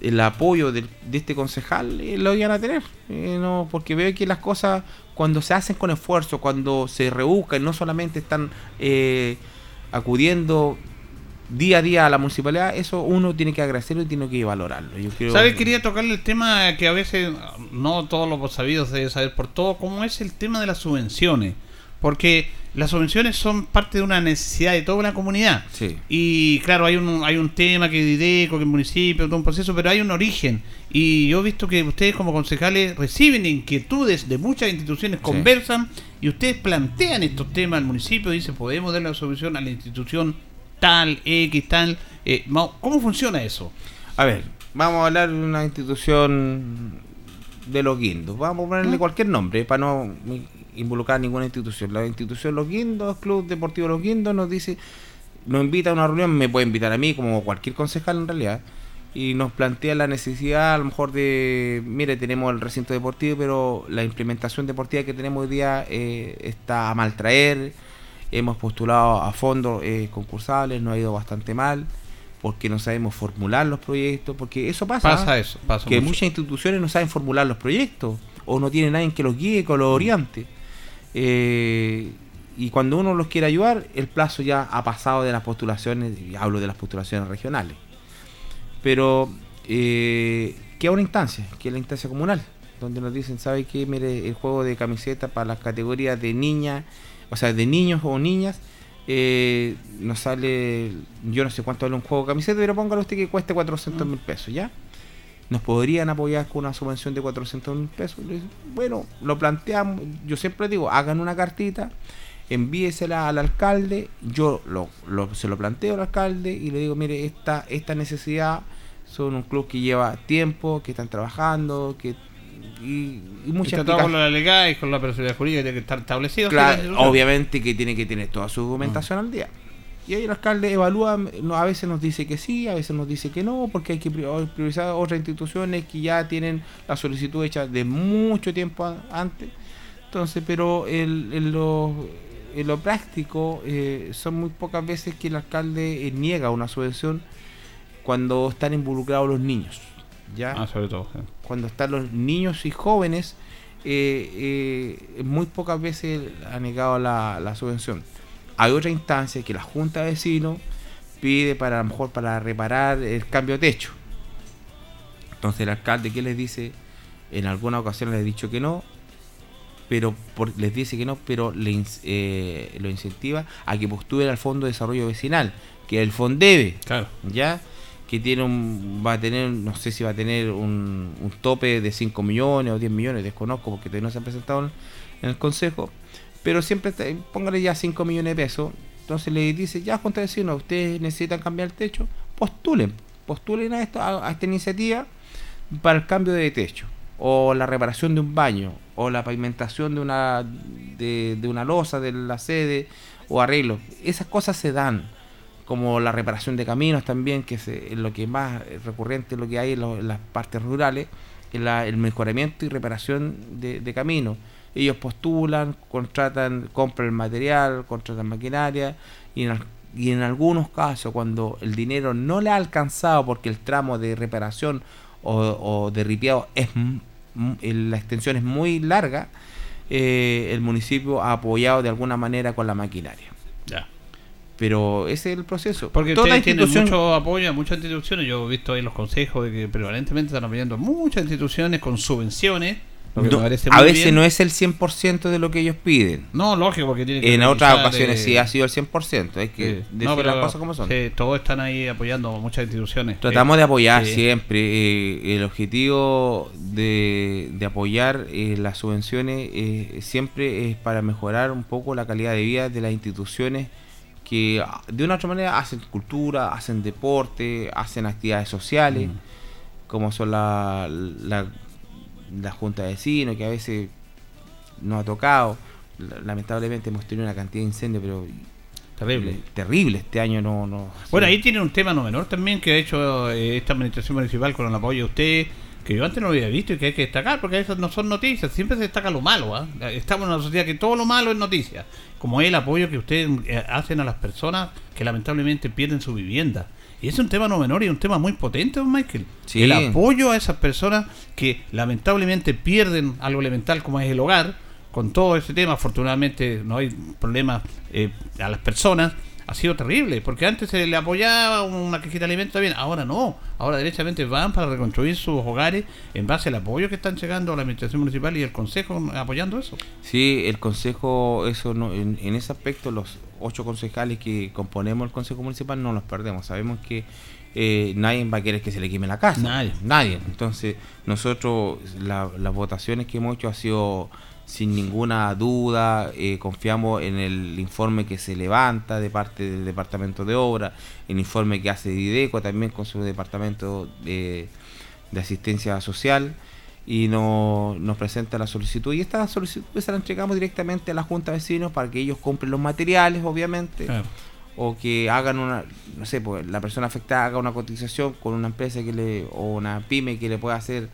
el apoyo de, de este concejal eh, lo iban a tener. Eh, no, porque veo que las cosas cuando se hacen con esfuerzo, cuando se rebuscan, no solamente están eh, acudiendo día a día a la municipalidad, eso uno tiene que agradecerlo y tiene que valorarlo. Yo creo- ¿Sabes? Quería tocarle el tema que a veces no todos los sabidos deben saber por todo, cómo es el tema de las subvenciones. Porque las subvenciones son parte de una necesidad de toda una comunidad. Sí. Y claro, hay un, hay un tema que Dideco, que el municipio, todo un proceso, pero hay un origen. Y yo he visto que ustedes como concejales reciben inquietudes de muchas instituciones, conversan y ustedes plantean estos temas al municipio, dicen, podemos dar la solución a la institución tal, X, tal. Eh, ¿Cómo funciona eso? A ver, vamos a hablar de una institución de los guindos. Vamos a ponerle cualquier nombre para no involucrar a ninguna institución. La institución Los Guindos, Club Deportivo Los Guindos, nos dice, nos invita a una reunión, me puede invitar a mí como cualquier concejal en realidad, y nos plantea la necesidad a lo mejor de, mire, tenemos el recinto deportivo, pero la implementación deportiva que tenemos hoy día eh, está a mal traer. Hemos postulado a fondos eh, concursables, nos ha ido bastante mal porque no sabemos formular los proyectos, porque eso pasa. Pasa eso, pasa que mucho. muchas instituciones no saben formular los proyectos o no tienen nadie que los guíe, que los oriente. Eh, y cuando uno los quiere ayudar, el plazo ya ha pasado de las postulaciones, y hablo de las postulaciones regionales. Pero eh, queda una instancia, que es la instancia comunal, donde nos dicen, ¿sabe qué? Mire, el juego de camiseta para las categorías de niñas, o sea, de niños o niñas, eh, nos sale, yo no sé cuánto vale un juego de camiseta, pero póngale usted que cueste 400 mil pesos, ¿ya? ¿Nos podrían apoyar con una subvención de 400 mil pesos? Bueno, lo planteamos, yo siempre digo, hagan una cartita, envíesela al alcalde, yo lo, lo- se lo planteo al alcalde y le digo, mire, esta, esta necesidad son un club que lleva tiempo, que están trabajando, que y, y muchas Está con la legal y con la personalidad jurídica que tiene que estar establecido. Claro, obviamente que tiene que tener toda su documentación al día. Y ahí el alcalde evalúa, a veces nos dice que sí, a veces nos dice que no, porque hay que pri- priorizar otras instituciones que ya tienen la solicitud hecha de mucho tiempo antes. Entonces, pero el- en, lo, en lo práctico, eh, son muy pocas veces que el alcalde eh, niega una subvención cuando están involucrados los niños. ¿ya? Ah, sobre todo. sí. cuando están los niños y jóvenes, eh, muy pocas veces ha negado la, la subvención. Hay otra instancia que la Junta de Vecinos pide para a lo mejor para reparar el cambio de techo. Entonces el alcalde que les dice, en alguna ocasión les ha dicho que no, pero por- les dice que no, pero le, eh, lo incentiva a que postule al Fondo de Desarrollo Vecinal, que es el FONDEVE, Claro. ¿ya? Que tiene un, va a tener, no sé si va a tener un, un tope de 5 millones o 10 millones, desconozco porque todavía no se han presentado en, en el Consejo, pero siempre está- póngale ya 5 millones de pesos, entonces le dice, ya Junta Vecinos, ustedes necesitan cambiar el techo, postulen, postulen a, esto, a, a esta iniciativa para el cambio de techo, o la reparación de un baño, o la pavimentación de una, de, una losa de la sede, o arreglo. Esas cosas se dan, como la reparación de caminos también, que es lo que más recurrente lo que hay en, lo- en las partes rurales, es la- el mejoramiento y reparación de, de caminos. Ellos postulan, contratan, compran el material, contratan maquinaria, y en, y en algunos casos, cuando el dinero no le ha alcanzado porque el tramo de reparación o, o de ripiado es la extensión es muy larga, eh, el municipio ha apoyado de alguna manera con la maquinaria. Ya. Pero ese es el proceso. Porque Toda ustedes tienen institución- mucho apoyo a muchas instituciones. Yo he visto ahí los consejos de que prevalentemente están apoyando muchas instituciones con subvenciones. No, a veces bien. no es el 100% de lo que ellos piden. No, lógico, porque tiene que En otras ocasiones eh, sí ha sido el 100%. Hay que decir No, pero las cosas como son. sí, todos están ahí apoyando muchas instituciones. Tratamos Eh, de apoyar siempre. eh, el objetivo de, de apoyar eh, las subvenciones eh, siempre es para mejorar un poco la calidad de vida de las instituciones que de una u otra manera hacen cultura, hacen deporte, hacen actividades sociales. como son la, la, la junta de vecinos, que a veces no ha tocado. La- Lamentablemente hemos tenido una cantidad de incendios, pero Terrible. terrible. Este año no... no Bueno, ahí tiene un tema no menor también que ha hecho eh, esta administración municipal con el apoyo de usted, que yo antes no lo había visto y que hay que destacar, porque esas no son noticias, siempre se destaca lo malo. ¿ah? Estamos en una sociedad que todo lo malo es noticia, como el apoyo que ustedes eh, hacen a las personas que lamentablemente pierden su vivienda. Y es un tema no menor y un tema muy potente, don Michael. Sí. El apoyo a esas personas que lamentablemente pierden algo elemental como es el hogar, con todo ese tema, afortunadamente no hay problemas eh, a las personas, ha sido terrible, porque antes se le apoyaba una cajita de alimentos, bien, ahora no, ahora derechamente van para reconstruir sus hogares en base al apoyo que están llegando a la administración municipal y el consejo apoyando eso. Sí, el consejo, eso no, en, en ese aspecto, los ocho concejales que componemos el consejo municipal no los perdemos. Sabemos que eh, nadie va a querer que se le queme la casa. Nadie. Nadie. Entonces, nosotros, la- las votaciones que hemos hecho ha sido sin ninguna duda, eh, confiamos en el informe que se levanta de parte del Departamento de Obra, el informe que hace Dideco también con su Departamento de, de Asistencia Social y no- nos presenta la solicitud. Y esta solicitud se la entregamos directamente a la Junta de Vecinos para que ellos compren los materiales, obviamente, o que hagan una, no sé, pues la persona afectada haga una cotización con una empresa que le o una pyme que le pueda hacer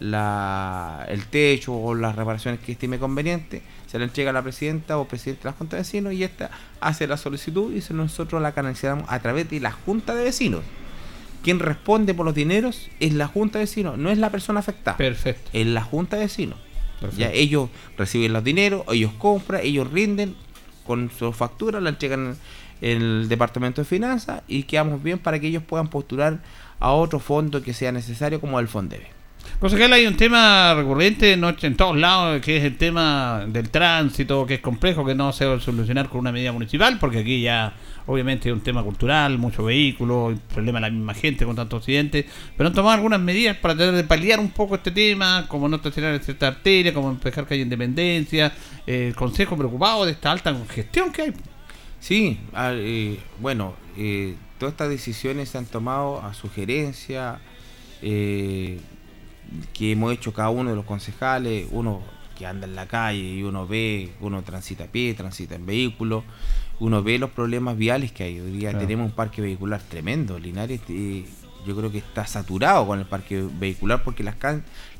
la, el techo o las reparaciones que estime conveniente, se la entrega a la presidenta o presidente de la Junta de Vecinos y esta hace la solicitud y nosotros la canalizamos a través de la Junta de Vecinos. Quien responde por los dineros es la Junta de Vecinos, no es la persona afectada. Perfecto. Es la Junta de Vecinos. Perfecto. Ya ellos reciben los dineros, ellos compran, ellos rinden con su factura, la entregan en el Departamento de Finanzas y quedamos bien para que ellos puedan postular a otro fondo que sea necesario como el Fondebe. Concejal, hay un tema recurrente no, en todos lados, que es el tema del tránsito, que es complejo, que no se va a solucionar con una medida municipal, porque aquí ya obviamente es un tema cultural, mucho vehículo, el problema de la misma gente con tantos accidentes, pero han tomado algunas medidas para tratar de paliar un poco este tema, como no estacionar en cierta arteria, como empejar calle Independencia, eh, el Consejo preocupado de esta alta congestión que hay. Sí, ah, eh, bueno, eh, todas estas decisiones se han tomado a sugerencia eh, que hemos hecho cada uno de los concejales, uno que anda en la calle y uno ve, uno transita a pie, transita en vehículo, uno ve los problemas viales que hay. Hoy día Claro. tenemos un parque vehicular tremendo. Linares eh, yo creo que está saturado con el parque vehicular porque las,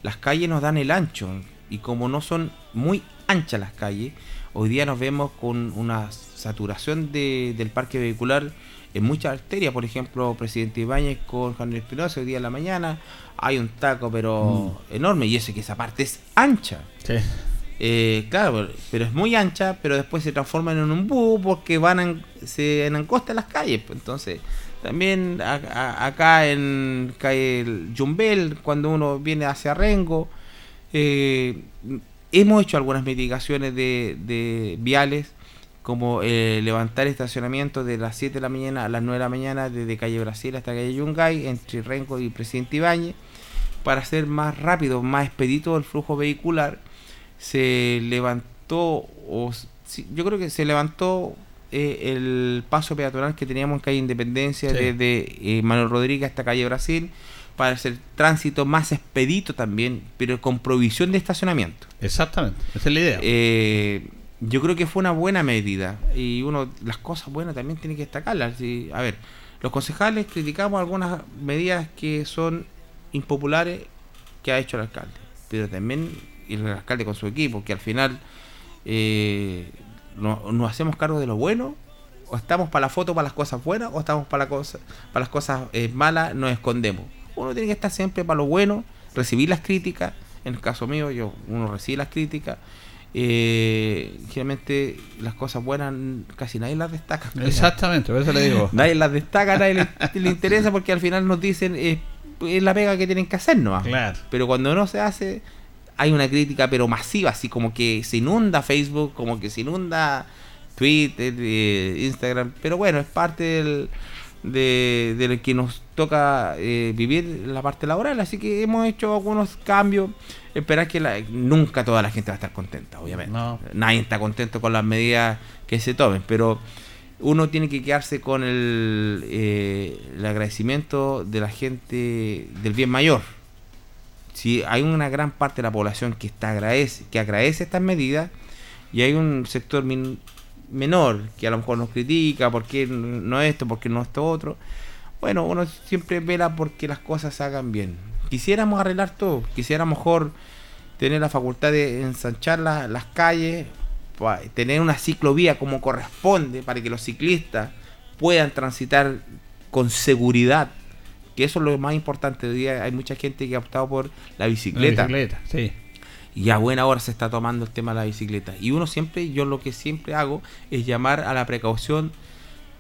las calles nos dan el ancho y como no son muy anchas las calles, hoy día nos vemos con una saturación de- del parque vehicular en muchas arterias, por ejemplo, Presidente Ibáñez con Juan Espinosa hoy día en la mañana, hay un taco pero enorme y ese que esa parte es ancha. Eh, claro, pero es muy ancha, pero después se transforman en un bus porque van en, se en ancosta las calles. pues, Entonces, también a- a- acá en calle El Yumbel, cuando uno viene hacia Rengo, eh, hemos hecho algunas mitigaciones de, de viales, como eh, levantar estacionamiento de las 7 de la mañana a las 9 de la mañana, desde calle Brasil hasta calle Yungay, entre Rengo y Presidente Ibáñez, para hacer más rápido, más expedito el flujo vehicular se levantó, o yo creo que se levantó eh, el paso peatonal que teníamos en calle Independencia Sí. desde eh, Manuel Rodríguez hasta calle Brasil para hacer tránsito más expedito también, pero con provisión de estacionamiento. Exactamente, esa es la idea. Eh, yo creo que fue una buena medida y uno las cosas buenas también tiene que destacarlas. sí. A ver, los concejales criticamos algunas medidas que son impopulares que ha hecho el alcalde, pero también el alcalde con su equipo, que al final eh, no- nos hacemos cargo de lo bueno, o estamos para la foto para las cosas buenas, o estamos para, la cosa, para las cosas eh, malas, nos escondemos. Uno tiene que estar siempre para lo bueno, recibir las críticas. En el caso mío, yo uno recibe las críticas. Eh, generalmente las cosas buenas casi nadie las destaca. Exactamente, por eso le digo. Nadie las destaca, nadie le, le interesa porque al final nos dicen eh, es la pega que tienen que hacer nomás. Claro. Pero cuando no se hace, hay una crítica pero masiva, así como que se inunda Facebook, como que se inunda Twitter, eh, Instagram. Pero bueno, es parte del, de, de lo que nos toca eh, vivir la parte laboral, así que hemos hecho algunos cambios. Esperar que la- nunca toda la gente va a estar contenta, obviamente. No. Nadie está contento con las medidas que se tomen, pero uno tiene que quedarse con el, eh, el agradecimiento de la gente del bien mayor. si hay una gran parte de la población que está agradece, que agradece estas medidas, y hay un sector min- menor que a lo mejor nos critica, por qué no esto, por qué no esto otro. Bueno, uno siempre vela porque las cosas se hagan bien. Quisiéramos arreglar todo, quisiéramos mejor tener la facultad de ensanchar la- las calles, tener una ciclovía como corresponde para que los ciclistas puedan transitar con seguridad, que eso es lo más importante. Hoy día hay mucha gente que ha optado por la bicicleta. Y a buena hora se está tomando el tema de la bicicleta. Y uno siempre, yo lo que siempre hago es llamar a la precaución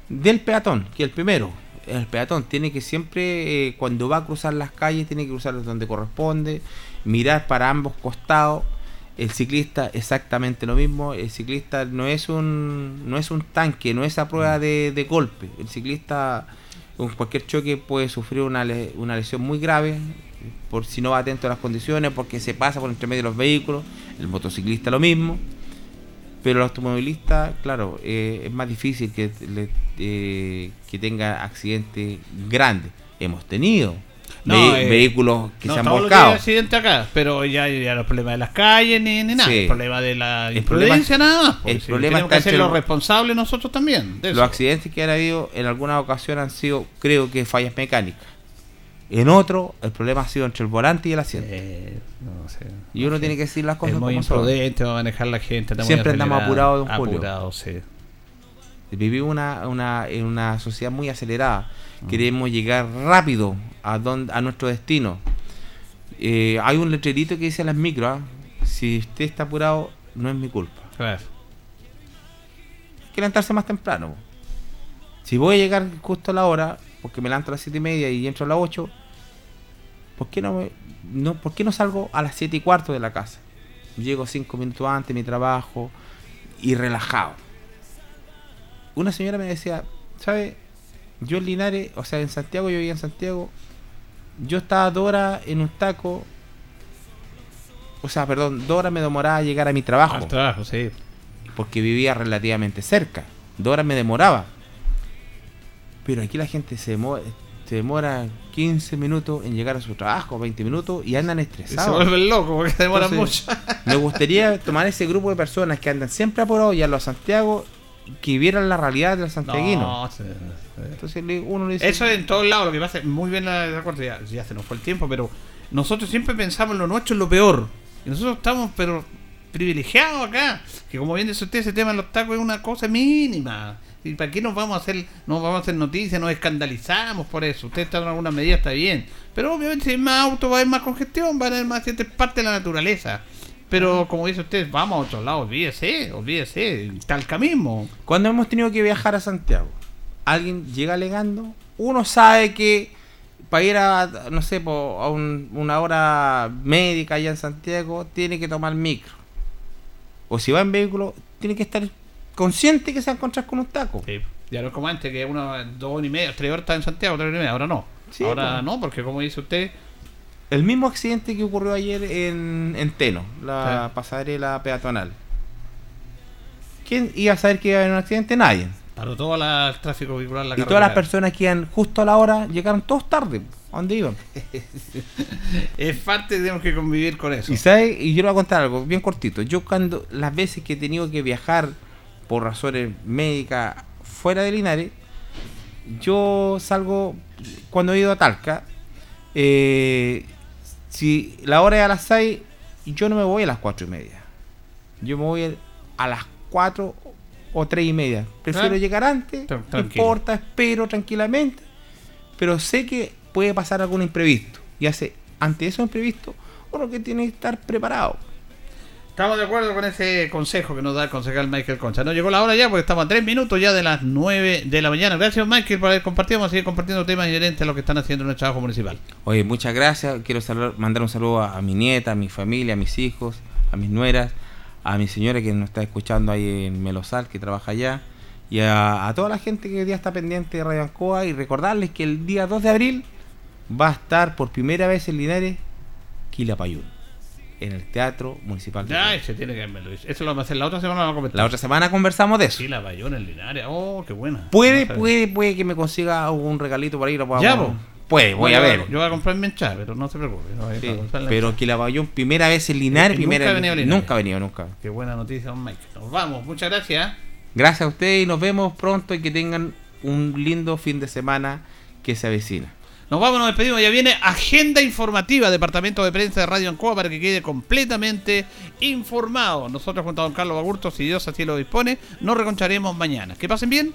del peatón, que el primero, el peatón tiene que siempre, eh, cuando va a cruzar las calles, tiene que cruzar donde corresponde, mirar para ambos costados. El ciclista exactamente lo mismo. El ciclista no es un, no es un tanque, no es a prueba de, de golpe. El ciclista con cualquier choque puede sufrir una, una lesión muy grave por si no va atento a las condiciones, porque se pasa por entre medio de los vehículos. El motociclista lo mismo. Pero el automovilista, claro, eh, es más difícil que, le- eh, que tenga accidentes grandes. Hemos tenido ve- eh, vehículos que no, se han volcado. hay accidentes acá, pero ya, ya los problemas de las calles ni, ni nada. Sí. El problema de la El problema- imprudencia nada más. el problema tenemos que ser los responsables nosotros también. de Los accidentes que han habido en algunas ocasiones han sido, creo que, fallas mecánicas. En otro, el problema ha sido entre el volante y el asiento. no sé, y uno tiene que decir las cosas es muy como imprudente va a manejar la gente. Siempre andamos apurados, don Julio. apurados, sí. Vivimos una, una, en una sociedad muy acelerada. Queremos llegar rápido a, don- a nuestro destino. Eh, hay un letrerito que dice a las micros, ¿ah? si usted está apurado, no es mi culpa. Hay que levantarse más temprano. Si voy a llegar justo a la hora, porque me levanto a las 7 y media y entro a las 8, ¿por qué no, me- no, ¿por qué no salgo a las 7 y cuarto de la casa? Llego 5 minutos antes de mi trabajo y relajado. Una señora me decía, ¿sabe? Yo en Linares, o sea, en Santiago, yo vivía en Santiago, yo estaba dos horas en un taco, o sea, perdón, dos horas me demoraba a llegar a mi trabajo. Al trabajo, sí. Porque vivía relativamente cerca. Dos horas me demoraba. Pero aquí la gente se demora, se demora 15 minutos en llegar a su trabajo, 20 minutos, y andan estresados. se vuelven locos porque se demoran Entonces, mucho. Me gustaría tomar ese grupo de personas que andan siempre apurados y a los Santiago que vieran la realidad del santiaguino. No, sí, sí. Entonces uno le dice... Eso en todos lados, lo que pasa, muy bien la, la corte, ya, ya se nos fue el tiempo, pero nosotros siempre pensamos en lo nuestro es lo peor. Y nosotros estamos, pero privilegiados acá. Que como bien dice usted, ese tema de los tacos es una cosa mínima. ¿Y para qué nos vamos a hacer, nos vamos a hacer noticias, nos escandalizamos por eso? Usted está en alguna medida, está bien. Pero obviamente si hay más autos va a haber más congestión, va a haber más gente, es parte de la naturaleza. Pero como dice usted, vamos a otro lado, olvídese, olvídese, Talca mismo. Cuando hemos tenido que viajar a Santiago, alguien llega alegando, uno sabe que para ir a, no sé, po, a un- una hora médica allá en Santiago, tiene que tomar micro. O si va en vehículo, tiene que estar consciente que se va a encontrar con un taco. Ya no es como antes, que uno, dos horas y media, tres horas está en Santiago, tres horas y media, ahora no. Sí, ahora pues. no, porque como dice usted, El mismo accidente que ocurrió ayer en, en Teno, la Sí. pasarela peatonal. ¿Quién iba a saber que iba a haber un accidente? Nadie. paró todo la- el tráfico vehicular en la Y todas las personas que iban justo a la hora llegaron todos tarde. ¿A dónde iban? Es parte, tenemos que convivir con eso. Y sabe, y yo le voy a contar algo bien cortito. Yo cuando las veces que he tenido que viajar por razones médicas fuera de Linares, yo salgo cuando he ido a Talca. eh, si la hora es a las 6, yo no me voy a las 4 y media. Yo me voy a las 4 o 3 y media. Prefiero Ah. llegar antes, Tran- no importa, espero tranquilamente. Pero sé que puede pasar algún imprevisto. Y hace, ante esos imprevistos, uno que tiene que estar preparado. Estamos de acuerdo con ese consejo que nos da el concejal Michael Concha. No llegó la hora ya porque estamos a tres minutos ya de las 9 de la mañana. Gracias Michael por haber compartido. Vamos a seguir compartiendo temas inherentes a lo que están haciendo en el trabajo municipal. Oye, muchas gracias. Quiero mandar un saludo a, mi nieta, a mi familia, a mis hijos, a mis nueras, a mi señora que nos está escuchando ahí en Melosal, que trabaja allá, y a, a toda la gente que hoy día está pendiente de Radio Ancoa y recordarles que el día 2 de abril va a estar por primera vez en Linares Quilapayún, en el Teatro Municipal. de Ya, ese tiene que verme, Luis. Eso lo vamos a hacer la otra semana. Lo vamos a comentar. La otra semana conversamos de eso. Sí, la Bayona en Linares. Oh, qué buena. Puede, a ver. puede, puede que me consiga un regalito ahí. Lo podamos- Ya, po. Puede, voy a ver. Yo voy a comprar mi enchada, pero no se preocupe. no, Sí, a pero que la Bayón primera vez en Linares, Eh, nunca primera ha venido a Linares. Nunca ha venido, nunca. Qué buena noticia, don Mike. Nos vamos, muchas gracias. Gracias a ustedes y nos vemos pronto y que tengan un lindo fin de semana que se avecina. Nos vamos, nos despedimos. Ya viene agenda informativa, Departamento de Prensa de Radio Ancoa, para que quede completamente informado. Nosotros, junto a don Carlos Bagurto, si Dios así lo dispone, nos reconcharemos mañana. Que pasen bien.